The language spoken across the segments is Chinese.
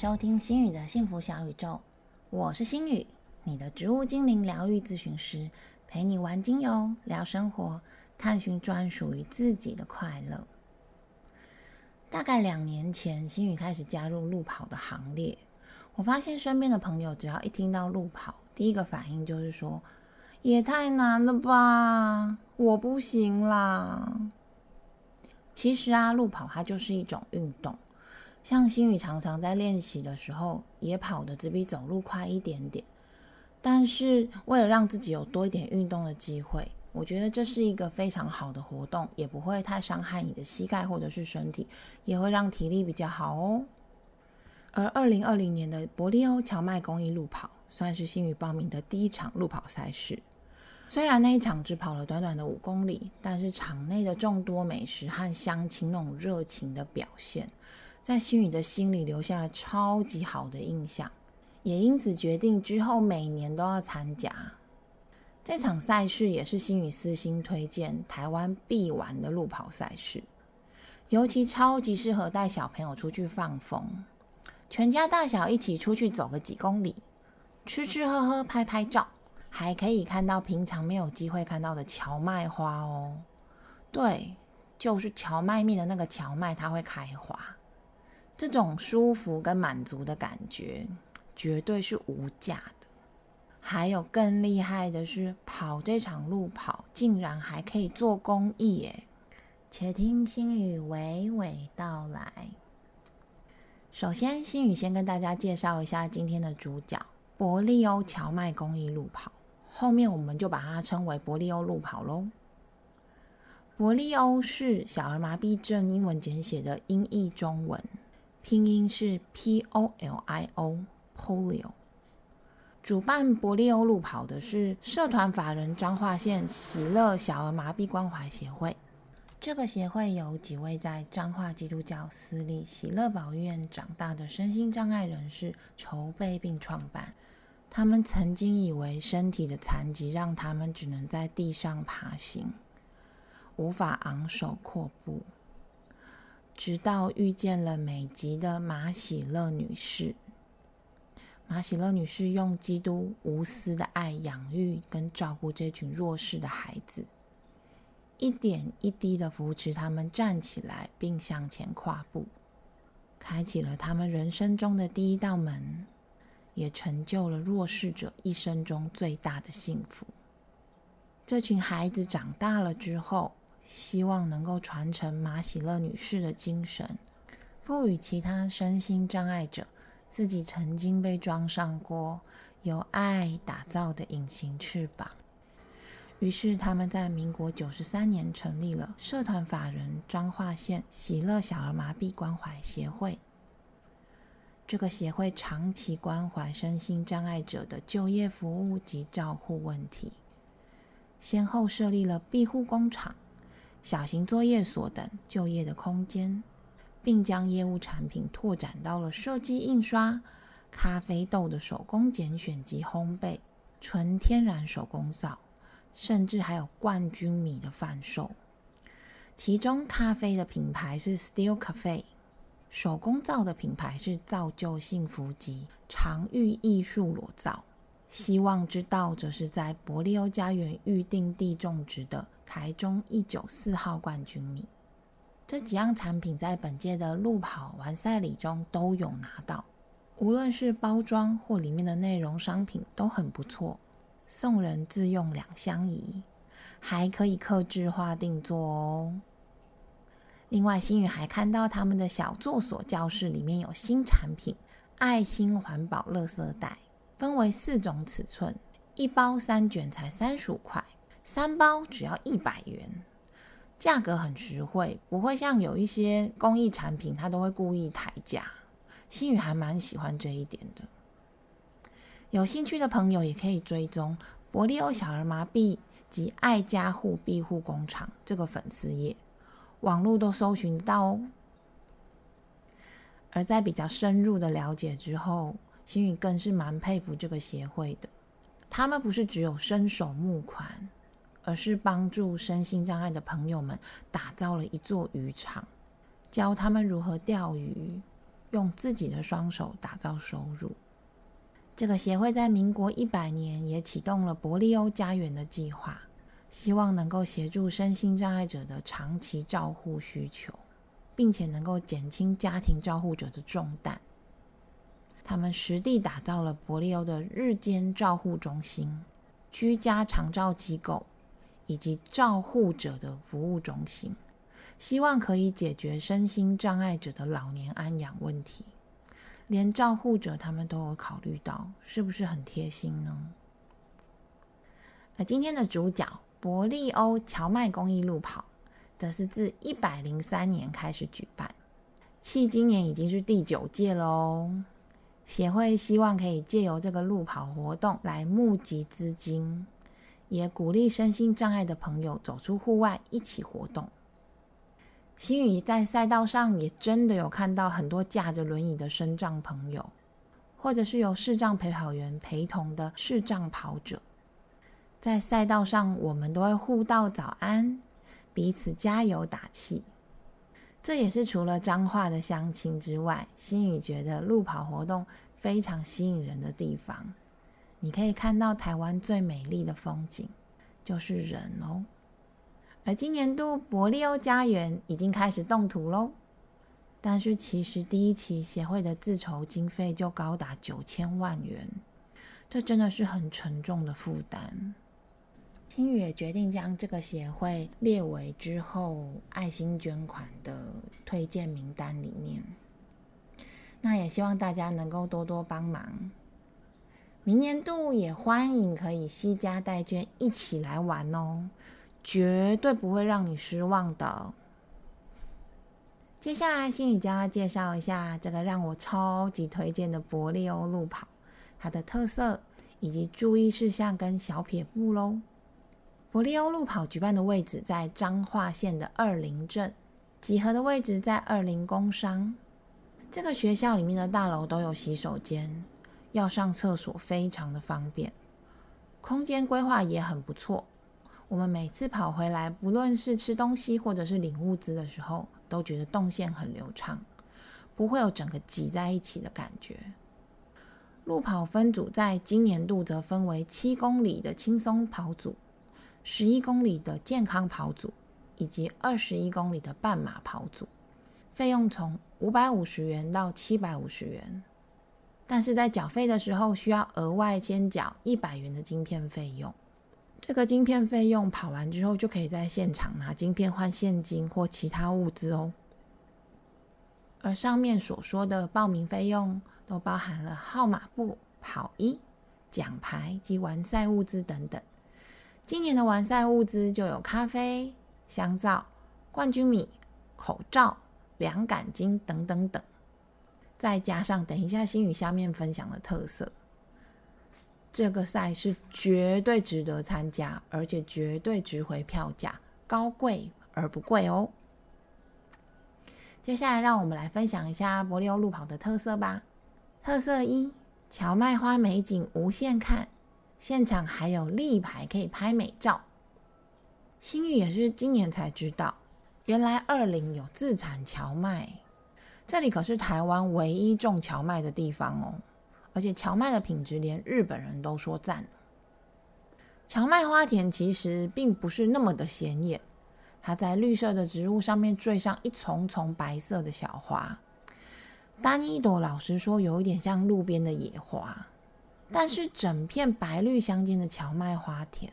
收听心语的幸福小宇宙，我是心语，你的植物精灵疗愈咨询师，陪你玩精油、聊生活，探寻专属于自己的快乐。大概两年前，心语开始加入路跑的行列。我发现身边的朋友，只要一听到路跑，第一个反应就是说：“也太难了吧，我不行啦。”其实啊，路跑它就是一种运动。像心宇常常在练习的时候，也跑得只比走路快一点点。但是为了让自己有多一点运动的机会，我觉得这是一个非常好的活动，也不会太伤害你的膝盖或者是身体，也会让体力比较好哦。而二零二零年的伯利欧荞麦公益路跑，算是心宇报名的第一场路跑赛事。虽然那一场只跑了短短的五公里，但是场内的众多美食和乡亲那种热情的表现。在心宇的心里留下了超级好的印象，也因此决定之后每年都要参加这场赛事，也是心宇私心推荐台湾必玩的路跑赛事，尤其超级适合带小朋友出去放风，全家大小一起出去走个几公里，吃吃喝喝拍拍照，还可以看到平常没有机会看到的荞麦花哦。对，就是荞麦面的那个荞麦，它会开花。这种舒服跟满足的感觉，绝对是无价的。还有更厉害的是，跑这场路跑竟然还可以做公益耶！且听心语娓娓道来。首先，心语先跟大家介绍一下今天的主角——伯利欧荞麦公益路跑。后面我们就把它称为伯利欧路跑喽。伯利欧是小儿麻痹症英文简写的音译中文。拼音是 P O L I O，Polio。主办伯利欧路跑的是社团法人彰化县喜乐小儿麻痹关怀协会。这个协会由几位在彰化基督教私立喜乐保育院长大的身心障碍人士筹备并创办。他们曾经以为身体的残疾让他们只能在地上爬行，无法昂首阔步。直到遇见了美籍的马喜乐女士，马喜乐女士用基督无私的爱养育跟照顾这群弱势的孩子，一点一滴的扶持他们站起来，并向前跨步，开启了他们人生中的第一道门，也成就了弱势者一生中最大的幸福。这群孩子长大了之后。希望能够传承马喜乐女士的精神，赋予其他身心障碍者自己曾经被装上过由爱打造的隐形翅膀。于是，他们在民国九十三年成立了社团法人彰化县喜乐小儿麻痹关怀协会。这个协会长期关怀身心障碍者的就业服务及照护问题，先后设立了庇护工厂。小型作业所等就业的空间，并将业务产品拓展到了设计印刷、咖啡豆的手工拣选及烘焙、纯天然手工皂，甚至还有冠军米的贩售。其中，咖啡的品牌是 Steel Cafe，手工皂的品牌是造就幸福及常玉艺术裸皂。希望之道则是在伯利欧家园预定地种植的台中一九四号冠军米。这几样产品在本届的路跑完赛礼中都有拿到，无论是包装或里面的内容商品都很不错，送人自用两相宜，还可以刻制化定做哦。另外，新宇还看到他们的小作所教室里面有新产品——爱心环保垃圾袋。分为四种尺寸，一包三卷才三十五块，三包只要一百元，价格很实惠，不会像有一些公益产品，它都会故意抬价。心宇还蛮喜欢这一点的。有兴趣的朋友也可以追踪伯利欧小儿麻痹及爱家护庇护工厂这个粉丝页，网络都搜寻到哦。而在比较深入的了解之后，心宇更是蛮佩服这个协会的，他们不是只有伸手募款，而是帮助身心障碍的朋友们打造了一座渔场，教他们如何钓鱼，用自己的双手打造收入。这个协会在民国一百年也启动了伯利欧家园的计划，希望能够协助身心障碍者的长期照护需求，并且能够减轻家庭照护者的重担。他们实地打造了伯利欧的日间照护中心、居家长照机构以及照护者的服务中心，希望可以解决身心障碍者的老年安养问题。连照护者他们都有考虑到，是不是很贴心呢？那今天的主角伯利欧荞麦公益路跑，则是自一百零三年开始举办，迄今年已经是第九届喽。协会希望可以借由这个路跑活动来募集资金，也鼓励身心障碍的朋友走出户外一起活动。新宇在赛道上也真的有看到很多架着轮椅的身障朋友，或者是由视障陪跑员陪同的视障跑者，在赛道上我们都会互道早安，彼此加油打气。这也是除了彰化的相亲之外，新宇觉得路跑活动非常吸引人的地方。你可以看到台湾最美丽的风景，就是人哦。而今年度伯利欧家园已经开始动土喽，但是其实第一期协会的自筹经费就高达九千万元，这真的是很沉重的负担。青宇也决定将这个协会列为之后爱心捐款的推荐名单里面，那也希望大家能够多多帮忙。明年度也欢迎可以惜家带捐一起来玩哦。绝对不会让你失望的。接下来，心宇将要介绍一下这个让我超级推荐的伯利欧路跑，它的特色以及注意事项跟小撇步喽。伯利欧路跑举办的位置在彰化县的二林镇，集合的位置在二林工商。这个学校里面的大楼都有洗手间，要上厕所非常的方便，空间规划也很不错。我们每次跑回来，不论是吃东西或者是领物资的时候，都觉得动线很流畅，不会有整个挤在一起的感觉。路跑分组在今年度则分为七公里的轻松跑组、十一公里的健康跑组以及二十一公里的半马跑组，费用从五百五十元到七百五十元，但是在缴费的时候需要额外先缴一百元的晶片费用。这个晶片费用跑完之后，就可以在现场拿晶片换现金或其他物资哦。而上面所说的报名费用，都包含了号码布、跑衣、奖牌及完赛物资等等。今年的完赛物资就有咖啡、香皂、冠军米、口罩、凉感巾等等等，再加上等一下新宇下面分享的特色。这个赛事绝对值得参加，而且绝对值回票价，高贵而不贵哦。接下来，让我们来分享一下伯利欧路跑的特色吧。特色一：荞麦花美景无限看，现场还有立牌可以拍美照。新宇也是今年才知道，原来二林有自产荞麦，这里可是台湾唯一种荞麦的地方哦。而且荞麦的品质连日本人都说赞。荞麦花田其实并不是那么的显眼，它在绿色的植物上面缀上一丛丛白色的小花，单一朵老实说有一点像路边的野花。但是整片白绿相间的荞麦花田，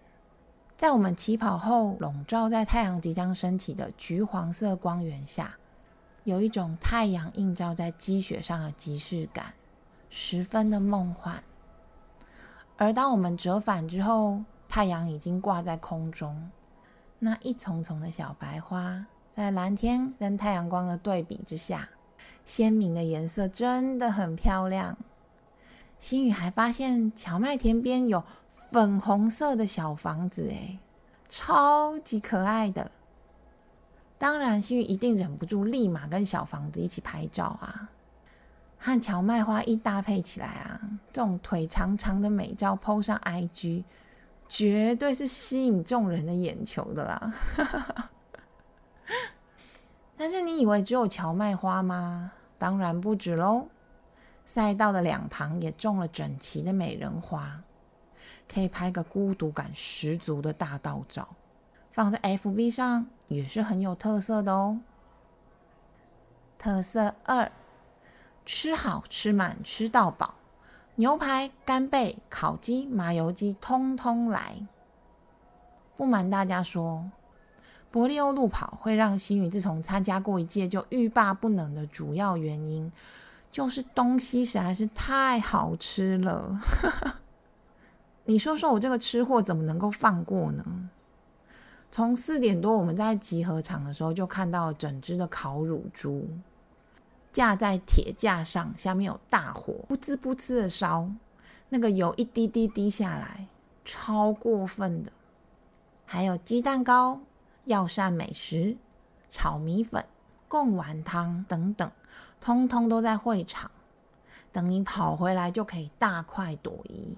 在我们起跑后笼罩在太阳即将升起的橘黄色光源下，有一种太阳映照在积雪上的即视感。十分的梦幻，而当我们折返之后，太阳已经挂在空中，那一丛丛的小白花在蓝天跟太阳光的对比之下，鲜明的颜色真的很漂亮。新宇还发现荞麦田边有粉红色的小房子，哎，超级可爱的。当然，新宇一定忍不住立马跟小房子一起拍照啊。和荞麦花一搭配起来啊，这种腿长长的美照 PO 上 IG，绝对是吸引众人的眼球的啦。但是你以为只有荞麦花吗？当然不止喽，赛道的两旁也种了整齐的美人花，可以拍个孤独感十足的大道照，放在 FB 上也是很有特色的哦。特色二，吃好吃满吃到饱，牛排、干贝、烤鸡、麻油鸡，通通来。不瞒大家说。伯利欧路跑会让新宇自从参加过一届就欲罢不能的主要原因，就是东西实在是太好吃了。你说说我这个吃货怎么能够放过呢？从四点多我们在集合场的时候，就看到整只的烤乳猪架在铁架上，下面有大火，噗呲噗呲的烧，那个油一滴滴滴下来，超过分的。还有鸡蛋糕。药膳美食、炒米粉、贡丸汤等等，通通都在会场。等你跑回来，就可以大快朵颐。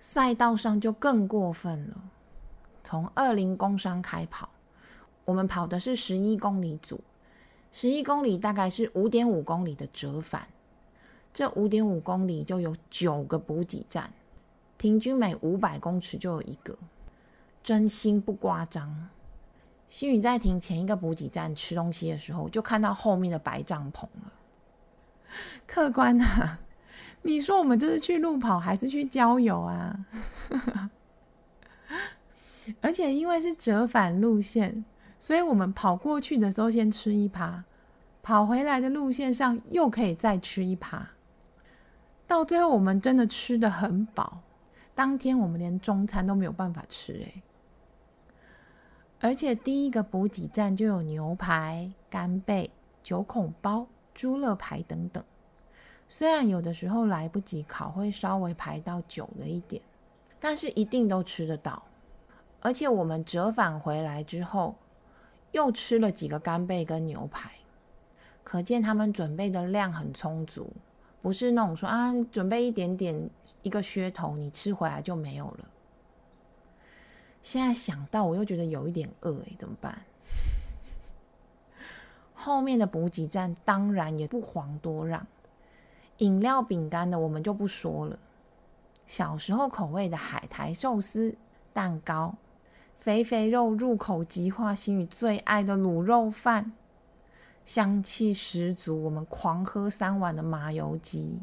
赛道上就更过分了。从二零工商开跑，我们跑的是十一公里组，十一公里大概是五点五公里的折返。这五点五公里就有九个补给站，平均每五百公尺就有一个，真心不夸张。新宇在停前一个补给站吃东西的时候，就看到后面的白帐篷了。客官啊，你说我们这是去路跑还是去郊游啊？而且因为是折返路线，所以我们跑过去的时候先吃一趴，跑回来的路线上又可以再吃一趴。到最后我们真的吃的很饱，当天我们连中餐都没有办法吃哎。而且第一个补给站就有牛排、干贝、九孔包、猪肋排等等。虽然有的时候来不及烤，会稍微排到久了一点，但是一定都吃得到。而且我们折返回来之后，又吃了几个干贝跟牛排，可见他们准备的量很充足，不是那种说啊，准备一点点一个噱头，你吃回来就没有了。现在想到，我又觉得有一点饿哎，怎么办？后面的补给站当然也不遑多让，饮料、饼干的我们就不说了。小时候口味的海苔寿司、蛋糕，肥肥肉入口即化，心宇最爱的卤肉饭，香气十足，我们狂喝三碗的麻油鸡，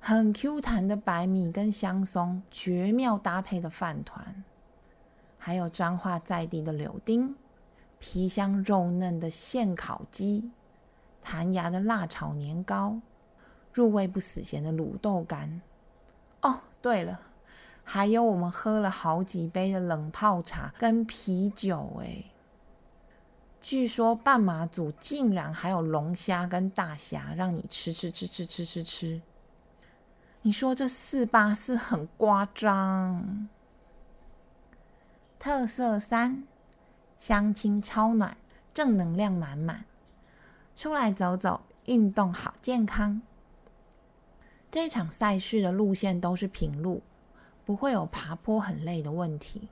很 Q 弹的白米跟香松，绝妙搭配的饭团。还有彰化在地的柳丁，皮香肉嫩的现烤鸡，弹牙的辣炒年糕，入味不死咸的卤豆干。哦，对了，还有我们喝了好几杯的冷泡茶跟啤酒。哎，据说半马组竟然还有龙虾跟大虾让你吃吃吃吃吃吃吃。你说这四八四很夸张？特色三，相亲超暖，正能量满满，出来走走，运动好健康。这场赛事的路线都是平路，不会有爬坡很累的问题。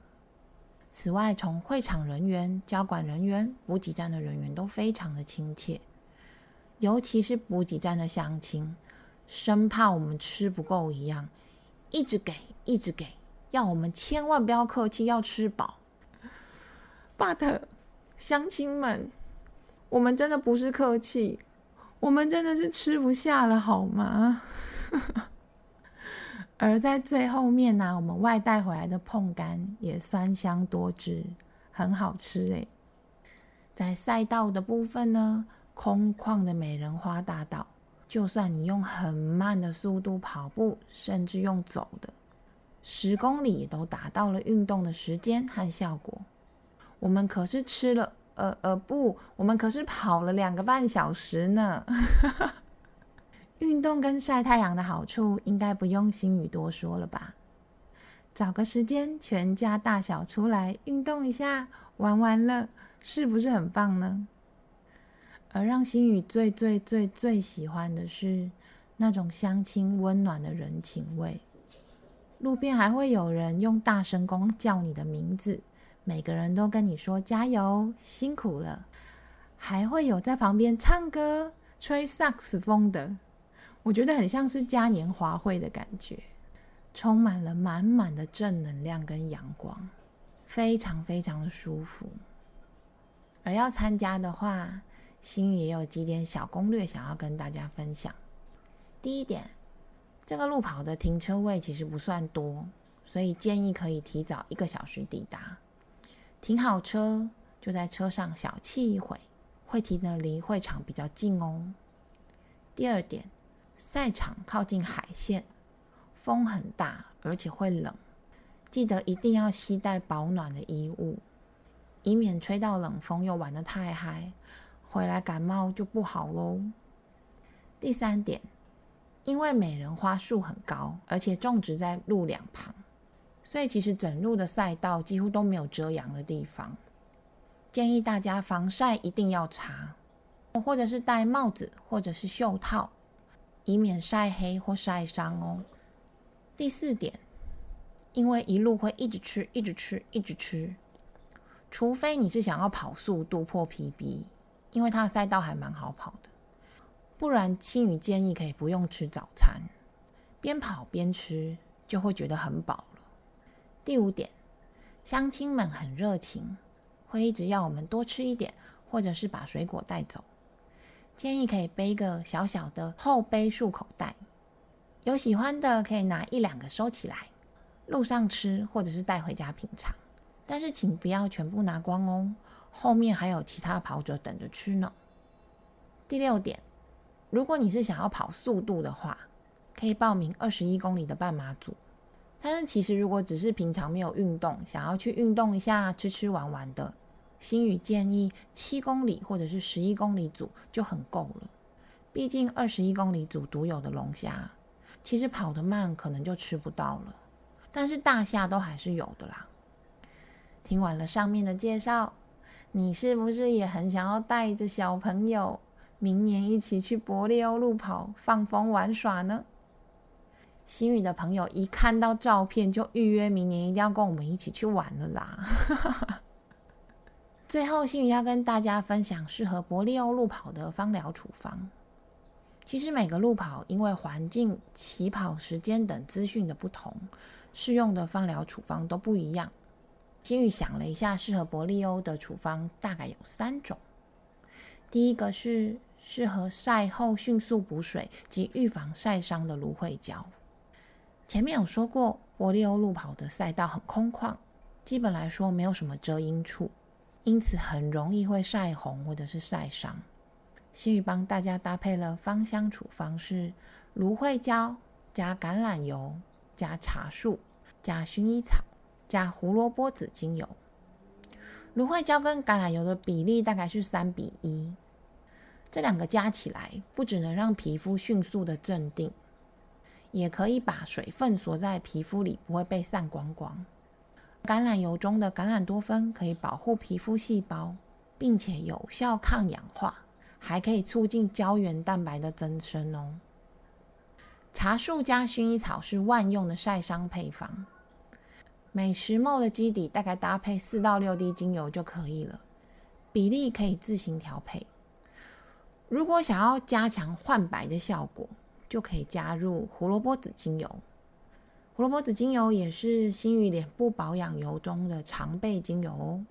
此外，从会场人员、交管人员、补给站的人员都非常的亲切，尤其是补给站的乡亲，生怕我们吃不够一样，一直给，一直给。要我们千万不要客气，要吃饱。But，乡亲们，我们真的不是客气，我们真的是吃不下了，好吗？而在最后面呢，我们外带回来的碰干也酸香多汁，很好吃诶。在赛道的部分呢，空旷的美人花大道，就算你用很慢的速度跑步，甚至用走的。十公里都达到了运动的时间和效果。我们可是吃了，呃呃不，我们可是跑了两个半小时呢。运动跟晒太阳的好处，应该不用心语多说了吧？找个时间，全家大小出来运动一下，玩玩乐，是不是很棒呢？而让心宇最最最最喜欢的是那种相亲温暖的人情味。路边还会有人用大声公叫你的名字，每个人都跟你说加油，辛苦了。还会有在旁边唱歌，吹萨克斯风的，我觉得很像是嘉年华会的感觉，充满了满满的正能量跟阳光，非常非常的舒服。而要参加的话，心宇也有几点小攻略想要跟大家分享。第一点，这个路跑的停车位其实不算多，所以建议可以提早一个小时抵达，停好车就在车上小憩一会。会停的离会场比较近哦。第二点，赛场靠近海线，风很大，而且会冷，记得一定要携带保暖的衣物，以免吹到冷风又玩得太嗨，回来感冒就不好喽。第三点，因为美人花树很高，而且种植在路两旁，所以其实整路的赛道几乎都没有遮阳的地方。建议大家防晒一定要擦，或者是戴帽子或者是袖套，以免晒黑或晒伤哦。第四点，因为一路会一直吃、一直吃、一直吃，除非你是想要跑速度破 PB，因为它的赛道还蛮好跑的，不然青宇建议可以不用吃早餐，边跑边吃就会觉得很饱了。第五点，乡亲们很热情。会一直要我们多吃一点，或者是把水果带走。建议可以背个小小的后背束口袋，有喜欢的可以拿一两个收起来，路上吃或者是带回家品尝。但是请不要全部拿光哦，后面还有其他跑者等着吃呢。第六点，如果你是想要跑速度的话，可以报名二十一公里的半马组。但是其实如果只是平常没有运动，想要去运动一下、吃吃玩玩的。心宇建议七公里或者是十一公里组就很够了，毕竟二十一公里组独有的龙虾，其实跑得慢可能就吃不到了，但是大虾都还是有的啦。听完了上面的介绍，你是不是也很想要带着小朋友明年一起去伯利欧路跑放风玩耍呢？新宇的朋友一看到照片就预约明年一定要跟我们一起去玩了啦。最后，心宇要跟大家分享适合伯利欧路跑的芳疗处方。其实每个路跑因为环境、起跑时间等资讯的不同，适用的芳疗处方都不一样。心宇想了一下，适合伯利欧的处方大概有三种。第一个是适合晒后迅速补水及预防晒伤的芦荟胶。前面有说过，伯利欧路跑的赛道很空旷，基本来说没有什么遮阴处。因此很容易会晒红或者是晒伤。新宇帮大家搭配了芳香处方，是芦荟胶加橄榄油加茶树加薰衣草加胡萝卜籽精油。芦荟胶跟橄榄油的比例大概是三比一，这两个加起来不只能让皮肤迅速的镇定，也可以把水分锁在皮肤里，不会被散光光。橄榄油中的橄榄多酚可以保护皮肤细胞，并且有效抗氧化，还可以促进胶原蛋白的增生哦。茶树加薰衣草是万用的晒伤配方，每十毫的基底大概搭配四到六滴精油就可以了，比例可以自行调配。如果想要加强焕白的效果，就可以加入胡萝卜籽精油。胡萝卜籽精油也是心宇脸部保养油中的常备精油哦。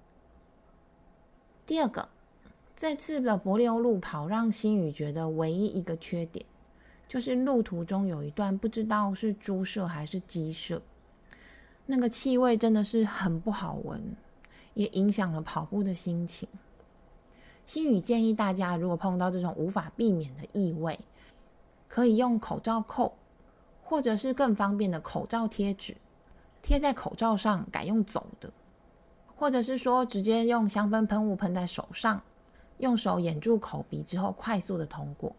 第二个，这次的柏油路跑让心宇觉得唯一一个缺点，就是路途中有一段不知道是猪舍还是鸡舍，那个气味真的是很不好闻，也影响了跑步的心情。心宇建议大家，如果碰到这种无法避免的异味，可以用口罩扣。或者是更方便的口罩贴纸，贴在口罩上，改用走的；或者是说直接用香氛喷雾喷在手上，用手掩住口鼻之后快速的通过。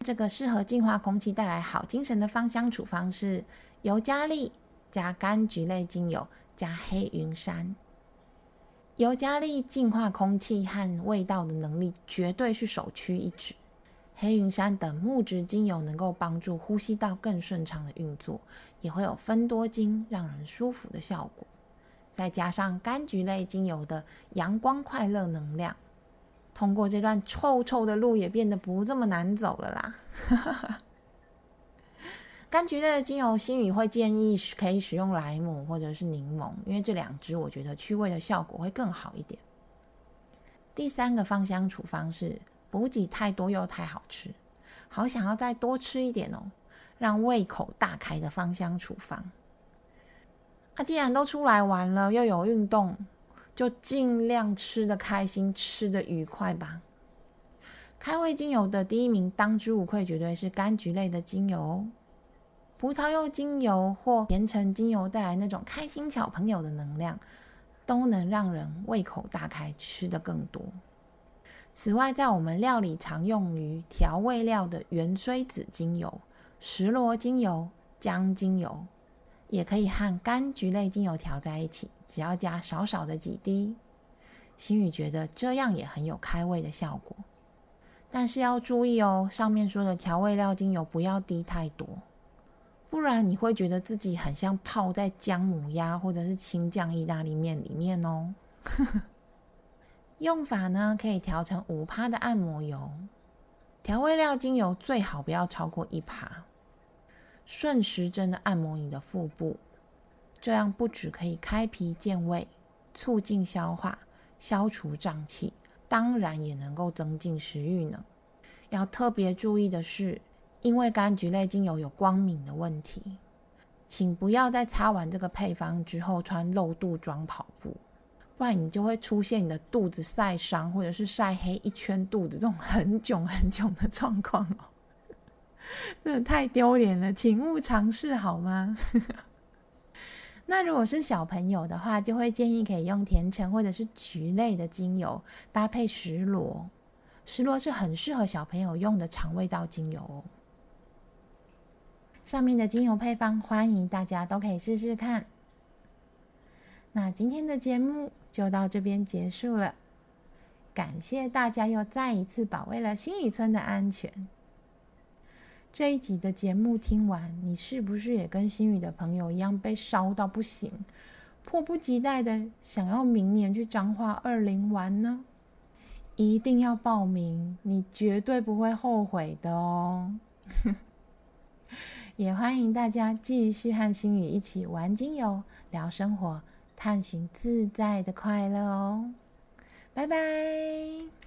这个适合净化空气、带来好精神的芳香处方是尤加利加柑橘类精油加黑云杉。尤加利净化空气和味道的能力绝对是首屈一指。黑云杉等木质精油能够帮助呼吸道更顺畅的运作，也会有分多精让人舒服的效果。再加上柑橘类精油的阳光快乐能量，通过这段臭臭的路也变得不这么难走了啦。柑橘类的精油，心宇会建议可以使用莱姆或者是柠檬，因为这两支我觉得去味的效果会更好一点。第三个芳香处方是补给太多又太好吃，好想要再多吃一点哦，让胃口大开的芳香处方。那既然都出来玩了，又有运动，就尽量吃的开心，吃的愉快吧。开胃精油的第一名，当之无愧，绝对是柑橘类的精油。哦葡萄柚精油或甜橙精油带来那种开心小朋友的能量，都能让人胃口大开，吃得更多。此外，在我们料理常用于调味料的圆锥子精油、石螺精油、姜精油，也可以和柑橘类精油调在一起，只要加少少的几滴。心宇觉得这样也很有开胃的效果，但是要注意哦，上面说的调味料精油不要滴太多。不然你会觉得自己很像泡在姜母鸭或者是青酱意大利面里面哦。用法呢，可以调成五趴的按摩油，调味料精油最好不要超过一趴，顺时针的按摩你的腹部，这样不止可以开脾健胃，促进消化，消除胀气，当然也能够增进食欲呢。要特别注意的是。因为柑橘类精油有光敏的问题，请不要在擦完这个配方之后穿露肚装跑步，不然你就会出现你的肚子晒伤或者是晒黑一圈肚子这种很囧很囧的状况哦，真的太丢脸了，请勿尝试好吗？那如果是小朋友的话，就会建议可以用甜橙或者是橘类的精油搭配石螺，石螺是很适合小朋友用的肠胃道精油哦。上面的精油配方，欢迎大家都可以试试看。那今天的节目就到这边结束了，感谢大家又再一次保卫了新宇村的安全。这一集的节目听完，你是不是也跟新宇的朋友一样被烧到不行，迫不及待的想要明年去彰化二零玩呢？一定要报名，你绝对不会后悔的哦。也欢迎大家继续和心宇一起玩精油、聊生活、探寻自在的快乐哦！拜拜。